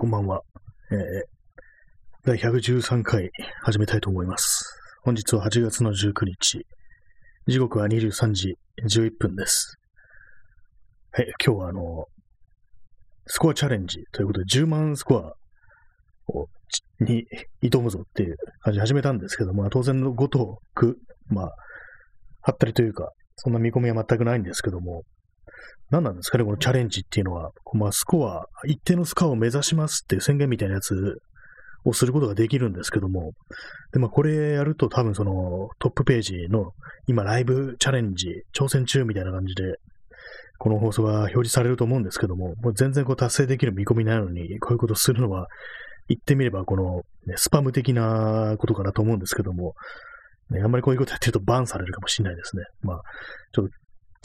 こんばんは。えー、第113回始めたいと思います。本日は8月の19日。時刻は23時11分です。はい、今日はあの、スコアチャレンジということで10万スコアをに挑むぞっていう感じで始めたんですけども、当然のごとく、まあ、はったりというか、そんな見込みは全くないんですけども、何なんですかね、このチャレンジっていうのは。まあ、スコア、一定のスコアを目指しますっていう宣言みたいなやつをすることができるんですけども、で、まあ、これやると多分そのトップページの今ライブチャレンジ、挑戦中みたいな感じで、この放送が表示されると思うんですけども、もう全然こう達成できる見込みないのに、こういうことするのは、言ってみればこの、ね、スパム的なことかなと思うんですけども、ね、あんまりこういうことやってるとバンされるかもしれないですね。まあ、ちょっと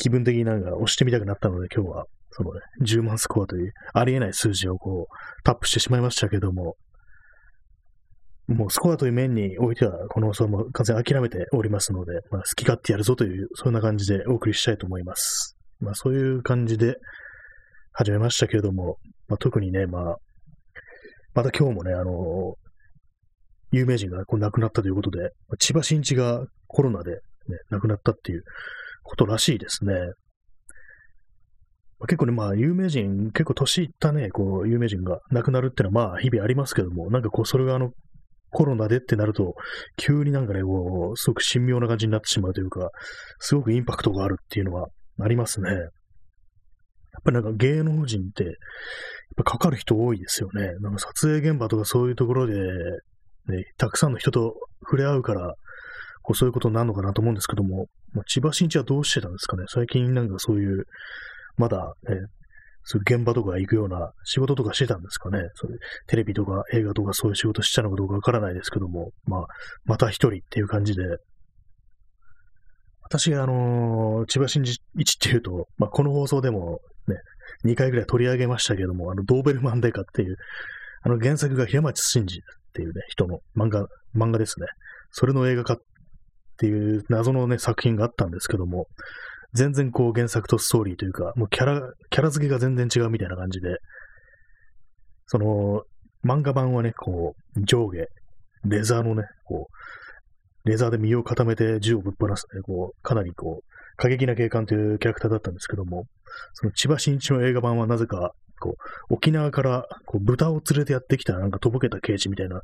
気分的になんか押してみたくなったので、今日は、そのね、10万スコアというありえない数字をこう、タップしてしまいましたけども、もうスコアという面においては、この放送も完全諦めておりますので、まあ、好き勝手やるぞという、そんな感じでお送りしたいと思います。まあ、そういう感じで始めましたけれども、まあ、特にね、まあ、また今日もね、あの有名人がこう亡くなったということで、千葉真一がコロナで、ね、亡くなったっていうことらしいですね。結構ね、まあ、有名人、結構年いったね、こう、有名人が亡くなるっていうのは、まあ、日々ありますけども、なんかこう、それがあの、コロナでってなると、急になんかね、こう、すごく神妙な感じになってしまうというか、すごくインパクトがあるっていうのはありますね。やっぱりなんか芸能人って、やっぱかかる人多いですよね。なんか撮影現場とかそういうところで、ね、たくさんの人と触れ合うから、こうそういうことになるのかなと思うんですけども、まあ、千葉真一はどうしてたんですかね？最近なんかそういう、まだ、ね、そういう現場とか行くような仕事とかしてたんですかね？そういうテレビとか映画とかそういう仕事したのかどうかわからないですけども、まあ、また一人っていう感じで、私あのー、千葉真一っていうと、まあ、この放送でもね、2回ぐらい取り上げましたけども、あの、ドーベルマンデカっていう、あの原作が平松真二っていうね、人の漫画、漫画ですね。それの映画化っていう謎のね、作品があったんですけども、全然こう原作とストーリーというか、もうキャラ、キャラ付けが全然違うみたいな感じで、その、漫画版はね、こう、上下、レザーのね、こう、レザーで身を固めて銃をぶっ放すね、こう、かなりこう、過激な警官というキャラクターだったんですけども、その千葉真一の映画版はなぜか、こう、沖縄からこう豚を連れてやってきたなんかとぼけた刑事みたいな、ね、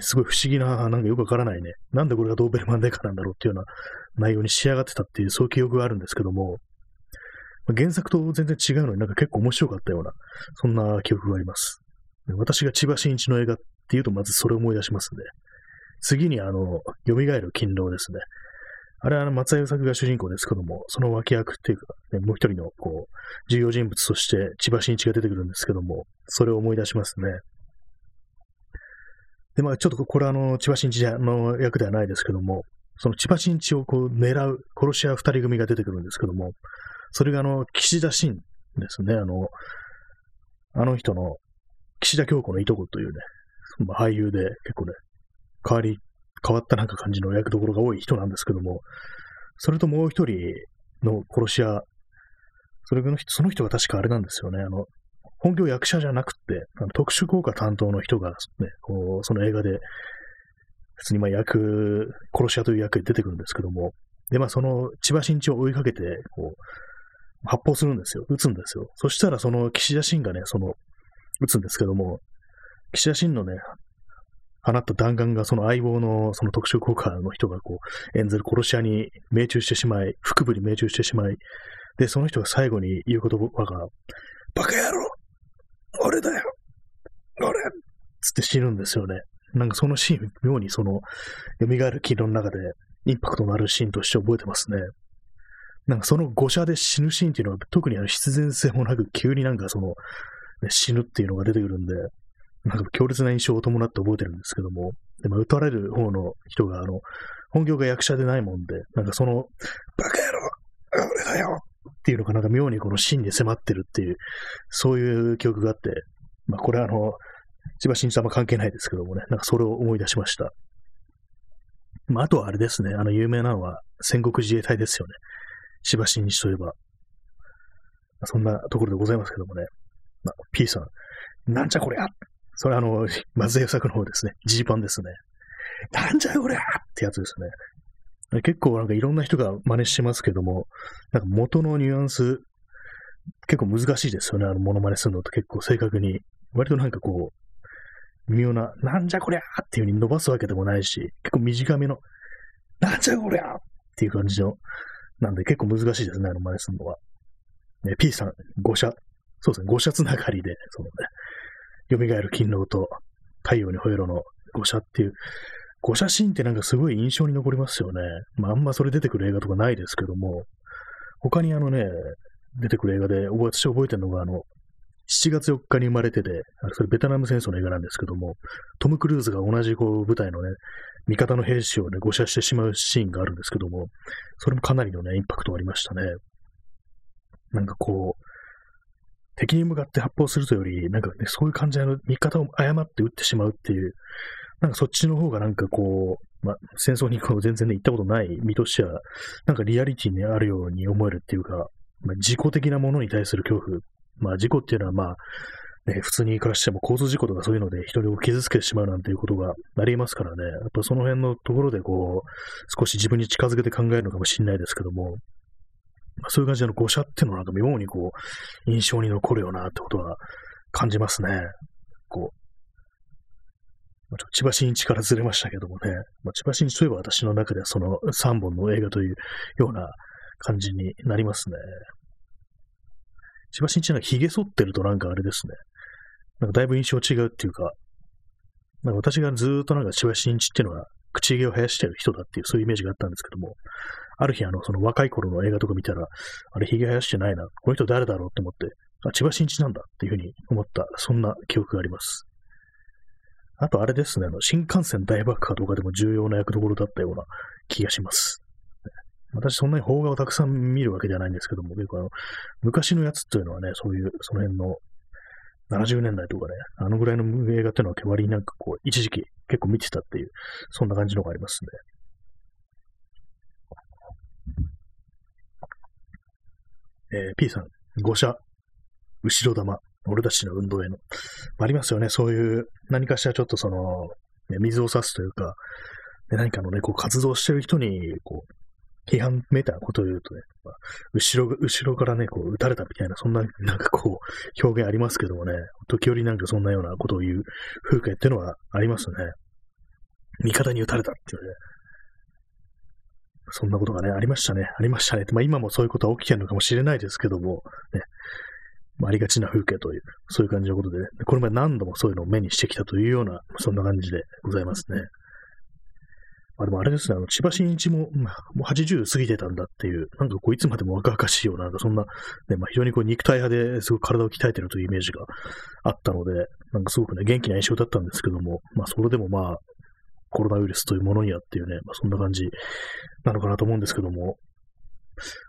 すごい不思議な、なんかよくわからないね、なんでこれがドーベルマンデカなんだろうっていうような内容に仕上がってたっていう、そういう記憶があるんですけども、原作と全然違うのになんか結構面白かったような、そんな記憶があります。私が千葉真一の映画っていうとまずそれを思い出しますね。次にあの、蘇る勤労ですね。あれはあの松江作が主人公ですけども、その脇役っていうか、ね、もう一人のこう重要人物として千葉真一が出てくるんですけども、それを思い出しますね。で、まあちょっとこれはあの千葉真一の役ではないですけども、その千葉真一をこう狙う殺し屋二人組が出てくるんですけども、それがあの岸田真ですね、あの、あの人の岸田京子のいとこというね、まあ、俳優で結構ね、代わり変わったなんか感じの役どころが多い人なんですけども、それともう一人の殺し屋、それのその人が確かあれなんですよね。あの、本業役者じゃなくて、あの特殊効果担当の人が、ね、こうその映画で、普通にまあ役、殺し屋という役で出てくるんですけども、で、まあその千葉真一を追いかけて、こう、発砲するんですよ。撃つんですよ。そしたらその岸田真がね、その、撃つんですけども、岸田真のね、放った弾丸がその相棒のその特殊効果の人がこう演ずる殺し屋に命中してしまい、腹部に命中してしまい、で、その人が最後に言う言葉が、バカ野郎俺だよ俺つって死ぬんですよね。なんかそのシーン、妙にその、蘇る軌道の中でインパクトのあるシーンとして覚えてますね。なんかその誤射で死ぬシーンっていうのは特にあの必然性もなく急になんかその、ね、死ぬっていうのが出てくるんで、なんか強烈な印象を伴って覚えてるんですけども、でも、撃たれる方の人が、あの、本業が役者でないもんで、なんかその、バカ野郎俺だよっていうのがなんか妙にこの真に迫ってるっていう、そういう記憶があって、まあこれはあの、千葉真一さんは関係ないですけどもね、なんかそれを思い出しました。まああとはあれですね、あの有名なのは戦国自衛隊ですよね。千葉真一といえば。そんなところでございますけどもね。まあ、P さん、なんじゃこりゃそれあの、松江作の方ですね。ジーパンですね。なんじゃこりゃってやつですね。結構なんかいろんな人が真似してますけども、なんか元のニュアンス、結構難しいですよね。あの、モノマネするのって結構正確に。割となんかこう、微妙な、なんじゃこりゃっていう風に伸ばすわけでもないし、結構短めの、なんじゃこりゃっていう感じの、なんで結構難しいですね、あの真似するのは。ね、P さん、5社、そうですね、5社つながりで、そのね、蘇る勤労と太陽に吠えろの5社っていう、5写真ってなんかすごい印象に残りますよね。まあ、あんまそれ出てくる映画とかないですけども、他にあのね、出てくる映画で、私覚えてるのが、あの、7月4日に生まれてて、それベトナム戦争の映画なんですけども、トム・クルーズが同じこう舞台のね、味方の兵士をね、誤射してしまうシーンがあるんですけども、それもかなりのね、インパクトがありましたね。なんかこう、敵に向かって発砲するというより、なんかね、そういう感じの味方を誤って撃ってしまうっていう、なんかそっちの方がなんかこう、まあ、戦争にこう全然ね、行ったことない身としては、なんかリアリティにあるように思えるっていうか、まあ、自己的なものに対する恐怖。まあ、事故っていうのはまあ、ね、普通に暮らしても交通事故とかそういうので人を傷つけてしまうなんていうことがありますからね。やっぱその辺のところでこう、少し自分に近づけて考えるのかもしれないですけども、そういう感じでの誤射っていうのはなんか妙にこう、印象に残るよなってことは感じますね。こう、まあ、千葉真一からずれましたけどもね、まあ、千葉真一といえば私の中ではその3本の映画というような感じになりますね。千葉真一なんか髭剃ってるとなんかあれですね。なんかだいぶ印象違うっていうか、なんか私がずっとなんか千葉真一っていうのは口毛を生やしてる人だっていうそういうイメージがあったんですけども、ある日あの、その若い頃の映画とか見たら、あれ髭生やしてないな、この人誰だろうって思って、あ、千葉真一なんだっていうふうに思った、そんな記憶があります。あとあれですね、あの、新幹線大爆破とかでも重要な役どころだったような気がします。私そんなに邦画をたくさん見るわけではないんですけども、結構あの、昔のやつっていうのはね、そういう、その辺の70年代とかね、あのぐらいの映画っていうのは割になんかこう、一時期結構見てたっていう、そんな感じのがありますね。えー、P さん、誤射、後ろ玉、俺たちの運動への。ありますよね。そういう、何かしらちょっとその、ね、水を差すというか、で何かのね、こう活動してる人に、こう、批判めいたことを言うとね、まあ、後ろ、後ろからね、こう、撃たれたみたいな、そんな、なんかこう、表現ありますけどもね、時折なんかそんなようなことを言う風景っていうのはありますね。味方に撃たれたっていうね。そんなことがね、ありましたね。ありましたね。まあ今もそういうことは起きてるのかもしれないですけども、ね、ありがちな風景という、そういう感じのことで、ね、これまで何度もそういうのを目にしてきたというような、そんな感じでございますね。まあでもあれですね、あの、千葉真一も、まあ、もう80過ぎてたんだっていう、なんかこういつまでも若々しいような、なんかそんな、ね、まあ非常にこう肉体派ですごく体を鍛えてるというイメージがあったので、なんかすごくね、元気な印象だったんですけども、まあそれでもまあ、コロナウイルスというものにはっていうね、まあそんな感じなのかなと思うんですけども、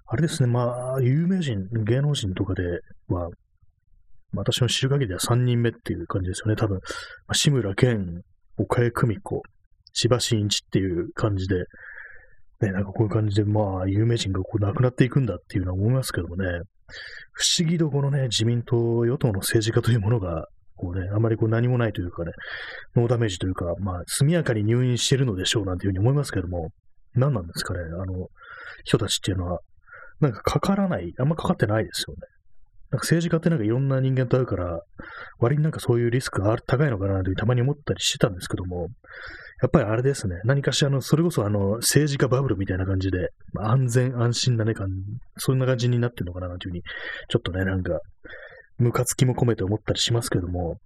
あれですね、まあ、有名人、芸能人とかでは、私の知る限りでは3人目っていう感じですよね。多分、まあ、志村けん、岡江久美子、千葉真一っていう感じで、ね、なんかこういう感じで、まあ、有名人がこう亡くなっていくんだっていうのは思いますけどもね、不思議とこのね、自民党、与党の政治家というものが、こうね、あまりこう何もないというかね、ノーダメージというか、まあ、速やかに入院してるのでしょうなんていうふうに思いますけども、何なんですかね、あの、人たちっていうのは、なんかかからない、あんまかかってないですよね。なんか政治家ってなんかいろんな人間と会うから、割になんかそういうリスクが高いのかなというたまに思ったりしてたんですけども、やっぱりあれですね、何かしらの、それこそあの、政治家バブルみたいな感じで、まあ、安全安心なね、そんな感じになってるのかなというふうに、ちょっとね、なんか、ムカつきも込めて思ったりしますけども、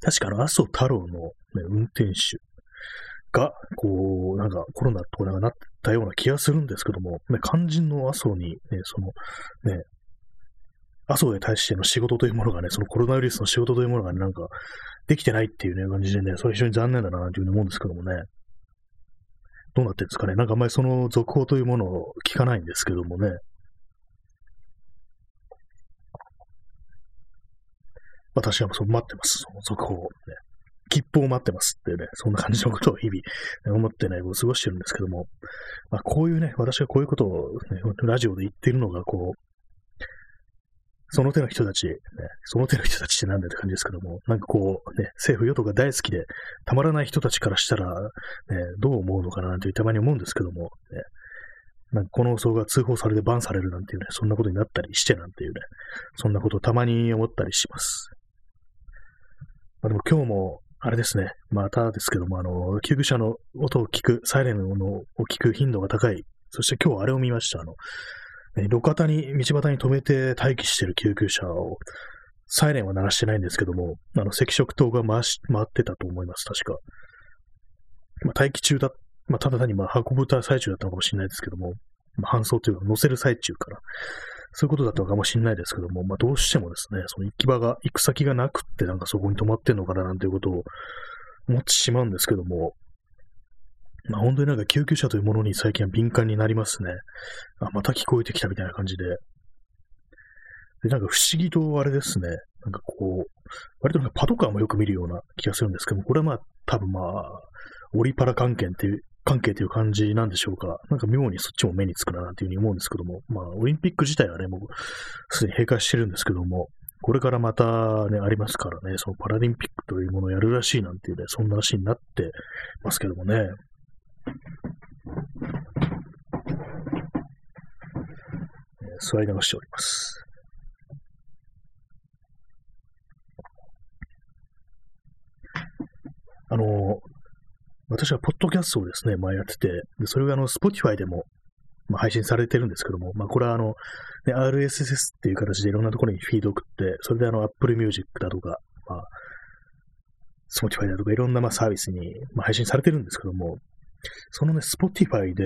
確かあの、麻生太郎の、ね、運転手が、こう、なんかコロナとかなったような気がするんですけども、ね、肝心の麻生に、ね、その、ね、麻生に対しての仕事というものがね、そのコロナウイルスの仕事というものがね、なんか、できてないっていうね、感じでね、それ非常に残念だな、というふうに思うんですけどもね。どうなってるんですかね。なんかあんまりその続報というものを聞かないんですけどもね。私はそう待ってます。その続報を、ね。切符を待ってますってね、そんな感じのことを日々、思ってね、こう過ごしてるんですけども、まあ、こういうね、私がこういうことを、ね、ラジオで言ってるのが、こう、その手の人たち、ね、その手の人たちってなんだって感じですけども、なんかこう、ね、政府与党が大好きで、たまらない人たちからしたら、ね、どう思うのかななんてたまに思うんですけども、ね、なんかこの放送が通報されてバンされるなんていうね、そんなことになったりしてなんていうね、そんなことをたまに思ったりします。まあ、でも今日も、あれですね、またですけども、あの、救急車の音を聞く、サイレンのを聞く頻度が高い。そして今日あれを見ました。あの、路肩に、道端に止めて待機してる救急車を、サイレンは鳴らしてないんですけども、あの、赤色灯が回し、回ってたと思います、確か。まあ、待機中だ、まあ、ただ単にまあ運ぶ最中だったのかもしれないですけども、まあ、搬送というか乗せる最中から、そういうことだったのかもしれないですけども、まあ、どうしてもですね、その行き場が、行く先がなくって、なんかそこに止まってんのかななんていうことを思ってしまうんですけども、まあ、本当になんか救急車というものに最近は敏感になりますね。あ、また聞こえてきたみたいな感じで。で、なんか不思議とあれですね。なんかこう、割となんかパトカーもよく見るような気がするんですけども、これはまあ多分まあ、オリパラ関係っていう、関係という感じなんでしょうか。なんか妙にそっちも目につくななんていうふうに思うんですけども、まあ、オリンピック自体はね、もうすでに閉会してるんですけども、これからまたね、ありますからね、そのパラリンピックというものをやるらしいなんていうね、そんな話になってますけどもね。座り流しております。あの、私はポッドキャストをですね、まあやってて、でそれがあの、Spotify でも、まあ、配信されてるんですけども、まあこれはあの、ね、RSS っていう形でいろんなところにフィードを送って、それであの、Apple Music だとか、まあ、Spotify だとかいろんなまあサービスに、まあ、配信されてるんですけども、そのね、Spotify で、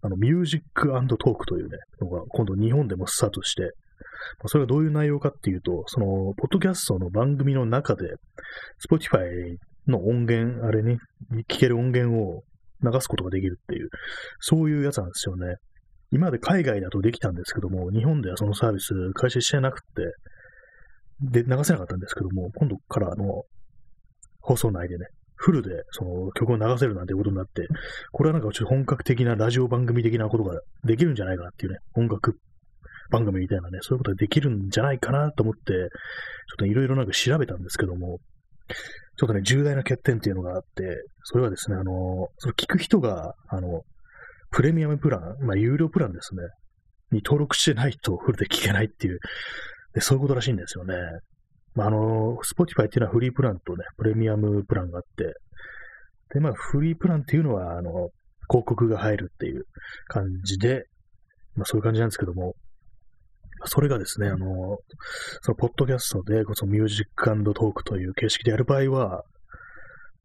あの、ミュージックトークというね、のが今度日本でもスタートして、まあそれがどういう内容かっていうと、その、ポッドキャストの番組の中で、Spotify の音源、あれに、聞ける音源を流すことができるっていう、そういうやつなんですよね。今まで海外だとできたんですけども、日本ではそのサービス開始してなくて、で、流せなかったんですけども、今度からあの放送内でね、フルでその曲を流せるなんてことになって、これはなんかちょっと本格的なラジオ番組的なことができるんじゃないかなっていうね、音楽番組みたいなね、そういうことができるんじゃないかなと思って、ちょっといろいろなんか調べたんですけども、ちょっとね、重大な欠点っていうのがあって、それはですね、あの、その聞く人が、あの、プレミアムプラン、まあ、有料プランですね、に登録してないとフルで聞けないっていう、でそういうことらしいんですよね。まあ、あの、Spotify っていうのはフリープランとね、プレミアムプランがあって、で、まあ、フリープランっていうのは、あの、広告が入るっていう感じで、まあ、そういう感じなんですけども、それがですね、あの、その、ポッドキャストで、そのミュージックトークという形式でやる場合は、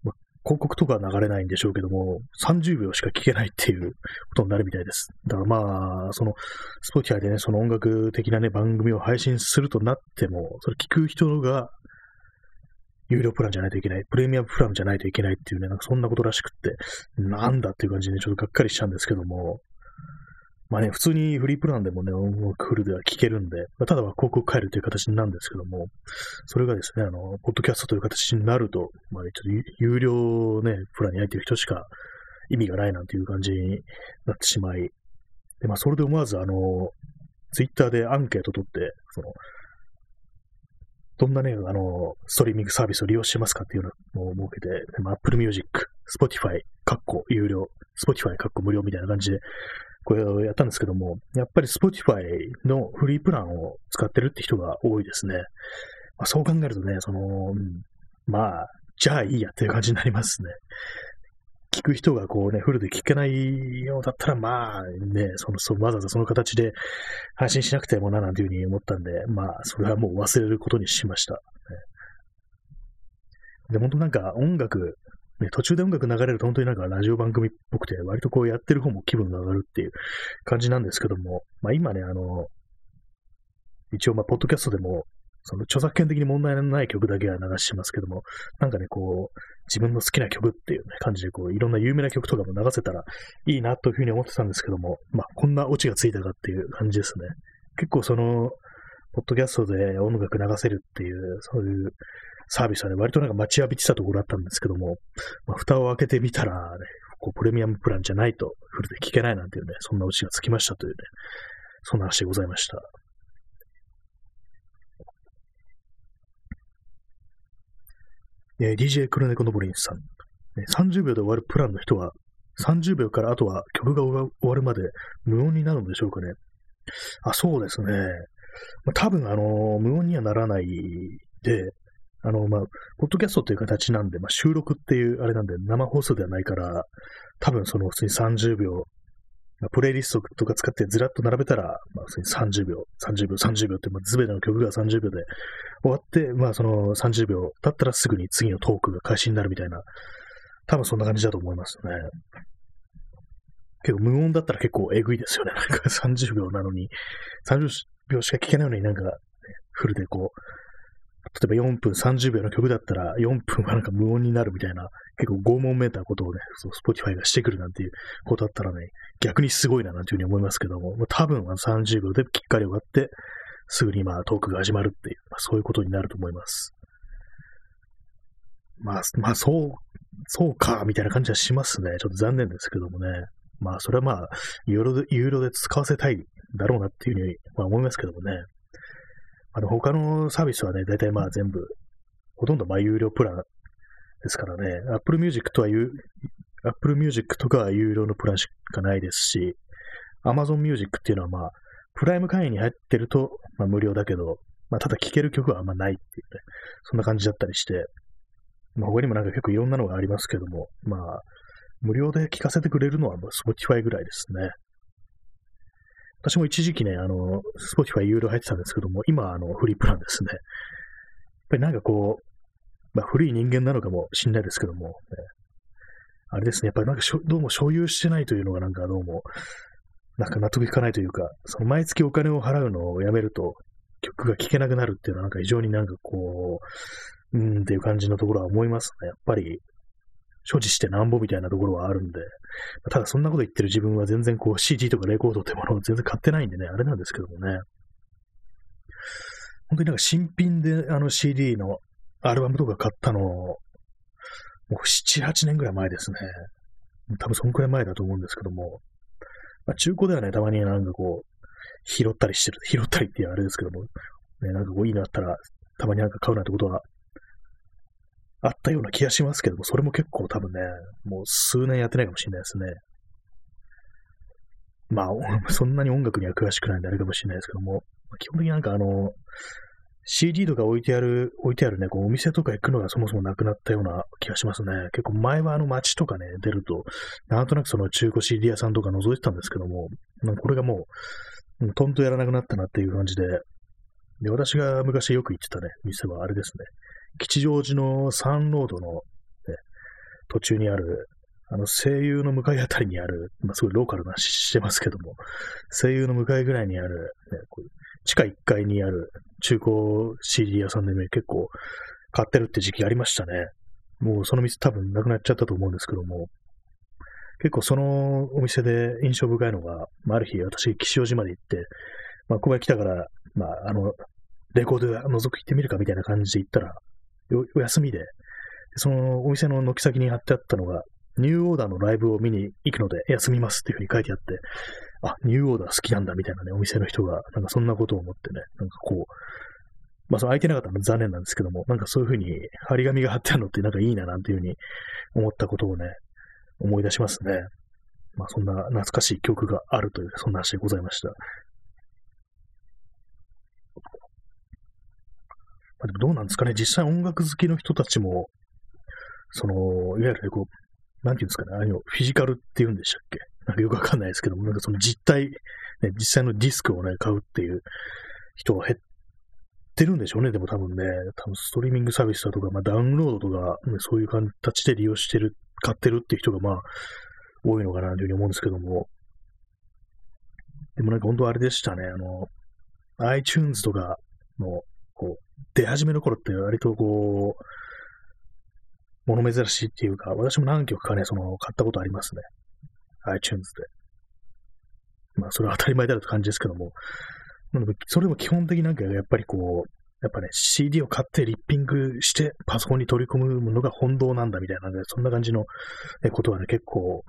ま広告とか流れないんでしょうけども、30秒しか聞けないっていうことになるみたいです。だからまあ、その、 Spotify でね、その音楽的なね、番組を配信するとなっても、それ聞く人が、有料プランじゃないといけない、プレミアムプランじゃないといけないっていうね、なんかそんなことらしくって、なんだっていう感じでちょっとがっかりしちゃうんですけども、まあね、普通にフリープランでもね、音楽フルでは聴けるんで、まあ、ただは広告変えるという形なんですけども、それがですね、あの、ポッドキャストという形になると、まあ、ちょっと有料ね、プランに入っている人しか意味がないなんていう感じになってしまい、で、まあ、それで思わず、あの、ツイッターでアンケート取って、その、どんなね、あの、ストリーミングサービスを利用してますかっていうのを設けて、まあ、Apple Music、Spotify、カッコ有料、Spotify、カッコ無料みたいな感じでこれをやったんですけども、やっぱり Spotify のフリープランを使ってるって人が多いですね。まあ、そう考えるとね、その、まあ、じゃあいいやっていう感じになりますね。聞く人がこうね、フルで聞けないようだったら、まあね、その、そわざわざその形で配信しなくてもな、なんていうふうに思ったんで、まあ、それはもう忘れることにしました。で、本当なんか音楽ね、途中で音楽流れると本当になんかラジオ番組っぽくて、割とこうやってる方も気分が上がるっていう感じなんですけども、まあ今ね、あの、一応まあ、ポッドキャストでも、その著作権的に問題のない曲だけは流してますけども、なんかね、こう、自分の好きな曲っていう、ね、感じで、こう、いろんな有名な曲とかも流せたらいいなというふうに思ってたんですけども、まあ、こんなオチがついたかっていう感じですね。結構その、ポッドキャストで音楽流せるっていう、そういうサービスはね、割となんか待ちわびてたところだったんですけども、まあ、蓋を開けてみたら、ね、こうプレミアムプランじゃないとフルで聞けないなんていうね、そんなオチがつきましたというね、そんな話でございました。えー、DJ 黒猫のぼりんさん。30秒で終わるプランの人は、30秒からあとは曲が終わるまで無音になるのでしょうかね。あ、そうですね。まあ、多分、あのー、無音にはならないで、あの、まあ、ポッドキャストという形なんで、まあ、収録っていう、あれなんで、生放送ではないから、多分その普通に30秒、まあ、プレイリストとか使ってずらっと並べたら、まあ、普通に30秒、30秒、30秒って、まあ、全ての曲が30秒で終わって、まあ、その30秒経ったらすぐに次のトークが開始になるみたいな、多分そんな感じだと思いますね。けど、無音だったら結構えぐいですよね。なんか30秒なのに、30秒しか聞けないのになんか、フルでこう、例えば4分30秒の曲だったら、4分はなんか無音になるみたいな、結構拷問めいたことをね、そう、Spotify がしてくるなんていうことだったらね、逆にすごいななんていうふうに思いますけども、まあ、多分は30秒できっかり終わって、すぐにまあトークが始まるっていう、まあ、そういうことになると思います。まあ、まあ、そう、そうか、みたいな感じはしますね。ちょっと残念ですけどもね。まあ、それはまあ、ユーロで、ユーロで使わせたいだろうなっていうふうに、まあ、思いますけどもね。あの、他のサービスはね、大体まあ全部、ほとんどまあ有料プランですからね、Apple Music とはいう、Apple Music とかは有料のプランしかないですし、Amazon Music っていうのはまあ、プライム会員に入ってると、まあ、無料だけど、まあ、ただ聴ける曲はあんまないっていうね、そんな感じだったりして、まあ、他にもなんか結構いろんなのがありますけども、まあ、無料で聴かせてくれるのはもう Spotify ぐらいですね。私も一時期ね、あの、Spotify 有料入ってたんですけども、今、あの、フリープランですね。やっぱりなんかこう、まあ、古い人間なのかもしれないですけども、ね、あれですね、やっぱりなんかどうも所有してないというのがなんかどうも、なんか納得いかないというか、その毎月お金を払うのをやめると、曲が聴けなくなるっていうのはなんか非常になんかこう、うんっていう感じのところは思いますね。やっぱり、所持してなんぼみたいなところはあるんで、ただそんなこと言ってる自分は全然こう CD とかレコードってものを全然買ってないんでね、あれなんですけどもね。本当になんか新品であの CD のアルバムとか買ったの、もう7、8年ぐらい前ですね。多分そんくらい前だと思うんですけども、まあ、中古ではね、たまになんかこう、拾ったりしてる、拾ったりっていうあれですけども、ね、なんかこういいのあったら、たまになんか買うなんてことはあったような気がしますけども、それも結構多分ね、もう数年やってないかもしれないですね。まあ、そんなに音楽には詳しくないんであれかもしれないですけども、基本的になんかあの、CD とか置いてある、置いてあるね、こうお店とか行くのがそもそもなくなったような気がしますね。結構前はあの街とかね、出ると、なんとなくその中古 CD 屋さんとか覗いてたんですけども、これがもう、とんとやらなくなったなっていう感じで、で、私が昔よく行ってたね、店はあれですね。吉祥寺のサンロードの、ね、途中にある、あの、声優の向かいあたりにある、まあ、すごいローカルな話してますけども、声優の向かいぐらいにある、ね、こう地下1階にある中古 CD 屋さんでね、結構買ってるって時期ありましたね。もうその店多分なくなっちゃったと思うんですけども、結構そのお店で印象深いのが、まあ、ある日私、吉祥寺まで行って、まあ、ここへ来たから、まあ、あの、レコード覗き行ってみるかみたいな感じで行ったら、お休みで、そのお店の軒先に貼ってあったのが、ニューオーダーのライブを見に行くので休みますっていうふうに書いてあって、あ、ニューオーダー好きなんだみたいなね、お店の人が、なんかそんなことを思ってね、なんかこう、まあ、その空いてなかったの残念なんですけども、なんかそういうふうに張り紙が貼ってあるのってなんかいいななんていうふうに思ったことをね、思い出しますね。まあ、そんな懐かしい曲があるという、そんな話でございました。まあ、でもどうなんですかね、実際音楽好きの人たちも、その、いわゆる、こう、なんていうんですかね、あの、フィジカルって言うんでしたっけ？なんかよくわかんないですけども、なんかその実体、ね、実際のディスクをね、買うっていう人が減ってるんでしょうね、でも多分ね、多分ストリーミングサービスだとか、まあダウンロードとか、ね、そういう形で利用してる、買ってるっていう人がまあ、多いのかなというふうに思うんですけども、でもなんか本当あれでしたね、あの、iTunes とかの、出始めの頃って割とこう、物珍しいっていうか、私も何曲かね、その、買ったことありますね。iTunes で。まあ、それは当たり前だと感じですけども、それも基本的なんかやっぱりこう、やっぱね、CD を買ってリッピングしてパソコンに取り込むものが本当なんだみたいな、ね、そんな感じのことはね、結構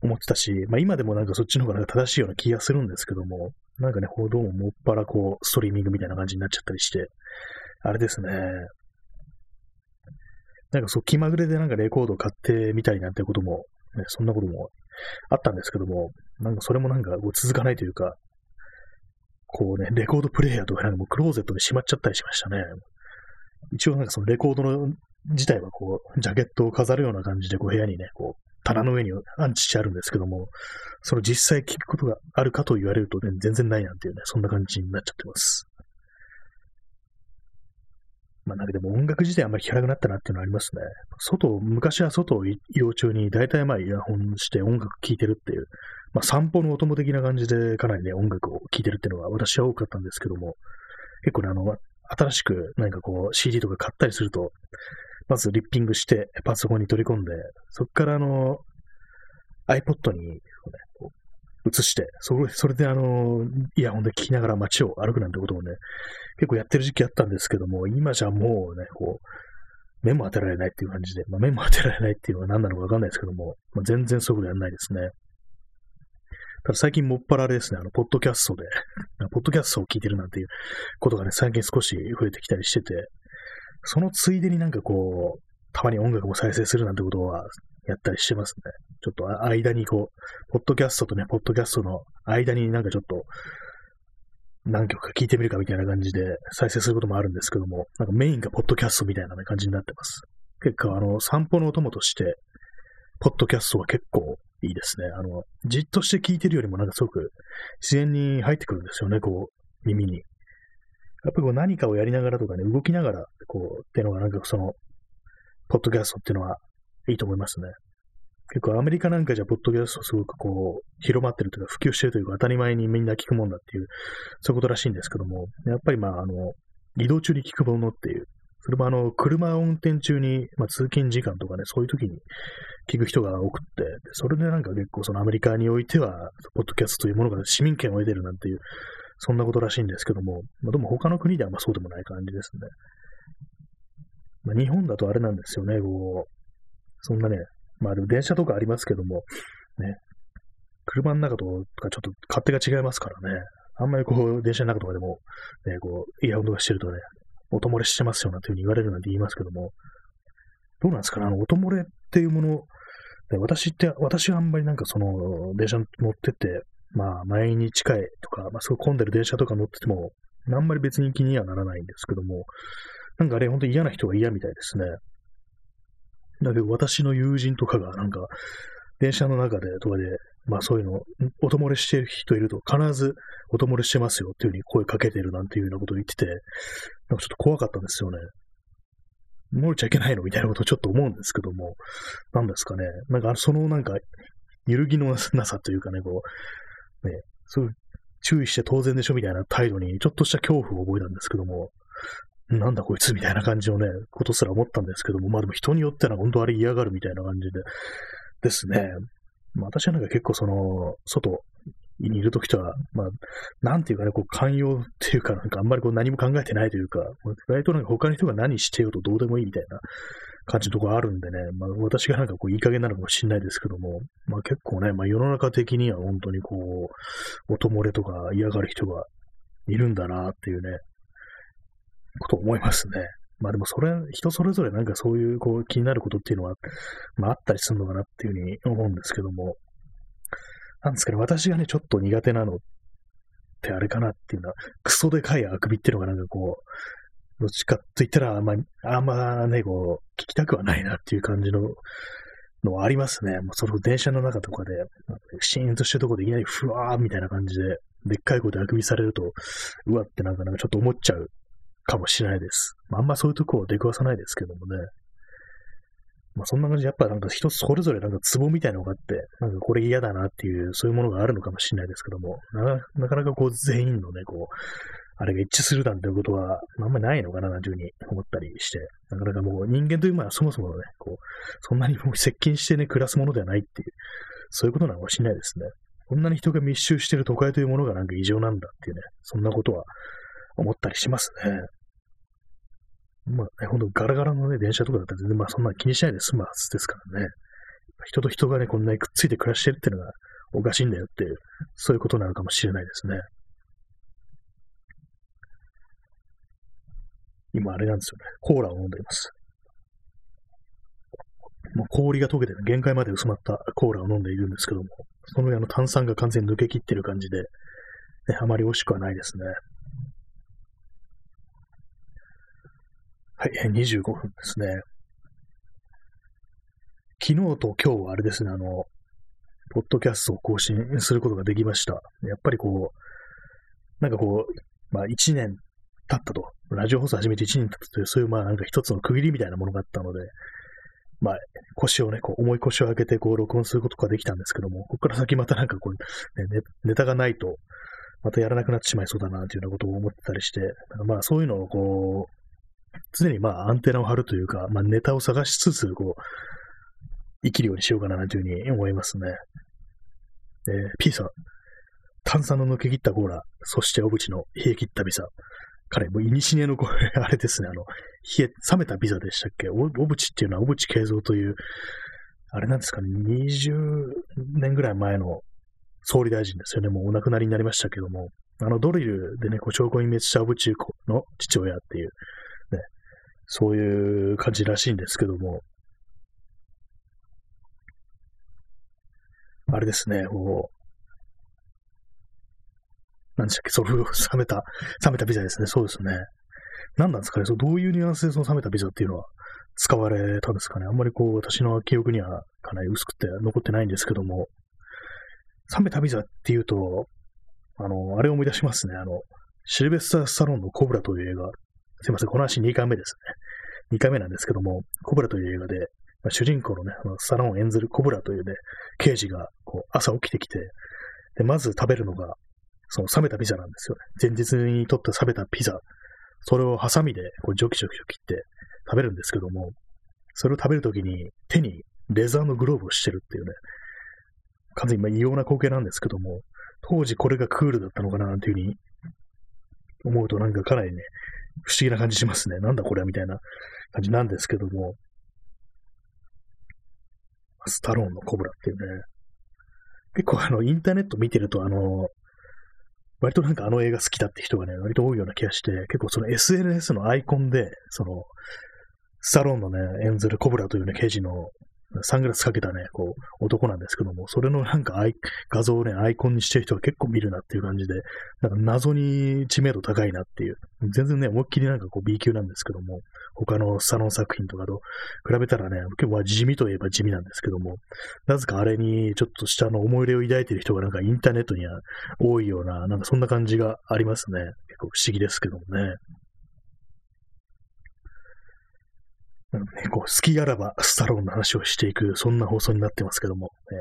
思ってたし、まあ今でもなんかそっちの方が正しいような気がするんですけども、なんかね、どうももっぱらこう、ストリーミングみたいな感じになっちゃったりして、あれですね。なんかそう気まぐれでなんかレコード買ってみたりなんてことも、ね、そんなこともあったんですけども、なんかそれもなんかこう続かないというか、こうね、レコードプレイヤーとかなんかもうクローゼットにしまっちゃったりしましたね。一応なんかそのレコードの自体はこう、ジャケットを飾るような感じでこう部屋にね、こう、棚の上に安置してあるんですけども、その実際聞くことがあるかと言われると、ね、全然ないなんていうね、そんな感じになっちゃってます。まあなんかでも音楽自体あんまり聴かなくなったなっていうのはありますね。外、昔は外を移動中に大体まあイヤホンして音楽聴いてるっていう、まあ散歩のお供的な感じでかなりね、音楽を聴いてるっていうのが私は多かったんですけども、結構ね、あの、新しく何かこう CD とか買ったりすると、まずリッピングしてパソコンに取り込んで、そこからあの iPod に、う移して、それそれであの、イヤホンで聴きながら街を歩くなんてことをね、結構やってる時期あったんですけども、今じゃもうね、こう、目も当てられないっていう感じで、まあ、目も当てられないっていうのは何なのかわかんないですけども、まあ、全然そういうことやんないですね。ただ最近もっぱらあれですね、あの、ポッドキャストで、ポッドキャストを聞いてるなんていうことがね、最近少し増えてきたりしてて、そのついでになんかこう、たまに音楽も再生するなんてことはやったりしてますね。ちょっと間にこう、ポッドキャストとね、ポッドキャストの間になんかちょっと、何曲か聴いてみるかみたいな感じで再生することもあるんですけども、なんかメインがポッドキャストみたいな、感じになってます。結構あの、散歩のお供として、ポッドキャストは結構いいですね。あの、じっとして聞いてるよりもなんかすごく自然に入ってくるんですよね、こう、耳に。やっぱりこう何かをやりながらとかね、動きながら、こう、っていうのがなんかその、ポッドキャストっていうのはいいと思いますね。結構アメリカなんかじゃ、ポッドキャストすごくこう、広まってるというか、普及してるというか、当たり前にみんな聞くもんだっていう、そういうことらしいんですけども、やっぱりまあ、あの、移動中に聞くものっていう、それもあの、車を運転中に、まあ、通勤時間とかね、そういう時に聞く人が多くって、それでなんか結構そのアメリカにおいては、ポッドキャストというものが市民権を得てるなんていう、そんなことらしいんですけども、まあ、でも他の国ではまあそうでもない感じですね。まあ、日本だとあれなんですよね、こう、そんなね、まあでも電車とかありますけども、ね、車の中とかちょっと勝手が違いますからね、あんまりこう、電車の中とかでも、ね、こう、イヤホンとかしてるとね、音漏れしてますよなんていうふうに言われるなんて言いますけども、どうなんですかね、あの、音漏れっていうもの、私って、私はあんまりなんかその、電車乗ってて、まあ、前に近いとか、まあ、すごい混んでる電車とか乗ってても、あんまり別に気にはならないんですけども、なんかあれ、本当に嫌な人が嫌みたいですね。だけど、私の友人とかが、なんか、電車の中で、とかで、まあそういうの、音漏れしてる人いると、必ず音漏れしてますよっていうふうに声かけてるなんていうようなことを言ってて、なんかちょっと怖かったんですよね。漏れちゃいけないのみたいなことをちょっと思うんですけども、なんですかね。なんか、そのなんか、揺るぎのなさというかね、こう、ね、そういう注意して当然でしょみたいな態度に、ちょっとした恐怖を覚えたんですけども、なんだこいつみたいな感じのね、ことすら思ったんですけども、まあでも人によっては本当あれ嫌がるみたいな感じで、ですね。まあ私はなんか結構その、外にいるときとは、まあ、なんていうかね、こう寛容っていうか、なんかあんまりこう何も考えてないというか、意外となんか他の人が何してようとどうでもいいみたいな感じのところあるんでね、まあ私がなんかこういい加減なのかもしれないですけども、まあ結構ね、まあ世の中的には本当にこう、音漏れとか嫌がる人がいるんだなっていうね、と思いますね。まあでもそれ、人それぞれなんかそういうこう気になることっていうのは、まああったりするのかなっていうふうに思うんですけども、なんですかね、私がね、ちょっと苦手なのってあれかなっていうのは、クソでかいあくびっていうのがなんかこう、どっちかと言ったらあんま、あんまね、こう、聞きたくはないなっていう感じの、のはありますね。もうその電車の中とかで、シーンとしてるとこでいきなりふわーみたいな感じで、でっかい声であくびされると、うわってなんかなんかちょっと思っちゃうかもしれないです。まあ、あんまそういうとこを出くわさないですけどもね。まあそんな感じで、やっぱなんか一つそれぞれなんかツボみたいなのがあって、なんかこれ嫌だなっていう、そういうものがあるのかもしれないですけども、ななかなかこう全員のね、こう、あれが一致するなんていうことは、あんまりないのかな、なんていうふうに思ったりして、なかなかもう人間というのはそもそもね、こう、そんなにもう接近してね、暮らすものではないっていう、そういうことなのかもしれないですね。こんなに人が密集してる都会というものがなんか異常なんだっていうね、そんなことは思ったりしますね。まあね、ほんとガラガラのね、電車とかだったら全然まあそんな気にしないで済むはずですからね。人と人がね、こんなにくっついて暮らしてるっていうのがおかしいんだよっていう、そういうことなのかもしれないですね。今あれなんですよね。コーラを飲んでいます。もう氷が溶けて、限界まで薄まったコーラを飲んでいるんですけども、その上の炭酸が完全に抜けきってる感じで、ね、あまり美味しくはないですね。はい、25分ですね。昨日と今日はあれですね、あの、ポッドキャストを更新することができました。やっぱりこう、なんかこう、まあ1年経ったと、ラジオ放送始めて1年経ったという、そういうまあなんか一つの区切りみたいなものがあったので、まあ腰をね、こう重い腰を上げてこう録音することができたんですけども、ここから先またなんかこう、ね、ネタがないと、またやらなくなってしまいそうだなというようなことを思ってたりして、まあそういうのをこう、常にまあアンテナを張るというか、まあネタを探しつつ、こう、生きるようにしようかなというふうに思いますね。えー、ピーサ、炭酸の抜け切ったコーラ、そして小渕の冷え切ったビザ。彼、もう、いにしねのこれ、あれですね、あの、冷え、冷めたビザでしたっけ？小渕っていうのは小渕恵三という、あれなんですかね、20年ぐらい前の総理大臣ですよね。もうお亡くなりになりましたけども、あのドリルでね、こう証拠隠滅した小渕の父親っていう、そういう感じらしいんですけども、あれですね、こう、なんでしたっけ、それを 冷めた、冷めたビザですね。そうですね。何なんですかね、そどういうニュアンスでその冷めたビザっていうのは使われたんですかね。あんまりこう、私の記憶にはかなり薄くて残ってないんですけども、冷めたビザっていうと、あの、あれを思い出しますね。あの、シルベスター・スタロンのコブラという映画。すいません、この話2回目ですね。2回目なんですけども、コブラという映画で、まあ、主人公のね、あのスタロンを演ずるコブラというね、刑事がこう朝起きてきて、で、まず食べるのが、その冷めたピザなんですよね。前日に取った冷めたピザ。それをハサミでこうジョキジョキ切って食べるんですけども、それを食べるときに手にレザーのグローブをしてるっていうね、完全に異様な光景なんですけども、当時これがクールだったのかななんていうふうに思うとなんかかなりね、不思議な感じしますね。なんだこれはみたいな感じなんですけども、スタローンのコブラっていうね。結構あの、インターネット見てるとあの、割となんかあの映画好きだって人がね、割と多いような気がして、結構その SNS のアイコンで、その、スタローンのね、演ずるコブラというね、刑事のサングラスかけたね、こう、男なんですけども、それのなんか画像をね、アイコンにしてる人が結構見るなっていう感じで、なんか謎に知名度高いなっていう、全然ね、思いっきりなんかこう B 級なんですけども、他のサロン作品とかと比べたらね、結構地味といえば地味なんですけども、なぜかあれにちょっとしたの思い入れを抱いてる人がなんかインターネットには多いような、なんかそんな感じがありますね。結構不思議ですけどもね。ね、こう好きあらばスタローンの話をしていく、そんな放送になってますけども、え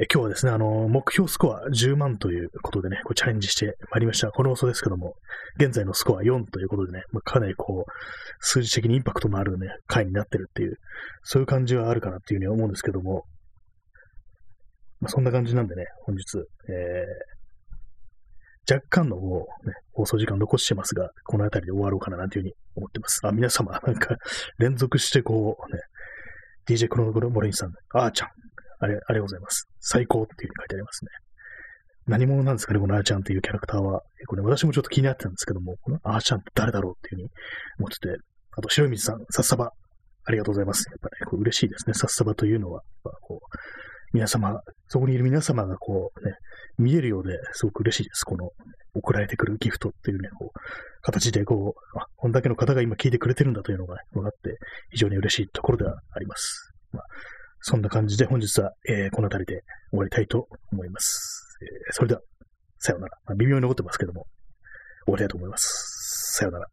ー、え今日はですね、あの、目標スコア10万ということでね、こうチャレンジしてまいりました。この放送ですけども、現在のスコア4ということでね、まあ、かなりこう、数字的にインパクトのあるね、回になってるっていう、そういう感じはあるかなっていうふうに思うんですけども、まあ、そんな感じなんでね、本日、えー、若干のもう、ね、放送時間残してますが、この辺りで終わろうかななんていうふうに思ってます。あ、皆様、なんか、連続してこう、ね、DJ クロノグロモレンさん、あーちゃん、あれ、ありがとうございます。最高っていうふうに書いてありますね。何者なんですかね、このあーちゃんっていうキャラクターは。結構ね、私もちょっと気になってたんですけども、このあーちゃんって誰だろうっていうふうに思ってて、あと、白水さん、さっさば、ありがとうございます。やっぱね、嬉しいですね、さっさばというのは。こう皆様、そこにいる皆様がこうね、見えるようですごく嬉しいです。この送られてくるギフトっていうね、こう、形でこう、あ、こんだけの方が今聞いてくれてるんだというのが分かって、非常に嬉しいところではあります。まあ、そんな感じで本日は、えー、この辺りで終わりたいと思います。えー、それでは、さようなら。まあ、微妙に残ってますけども、終わりたいと思います。さようなら。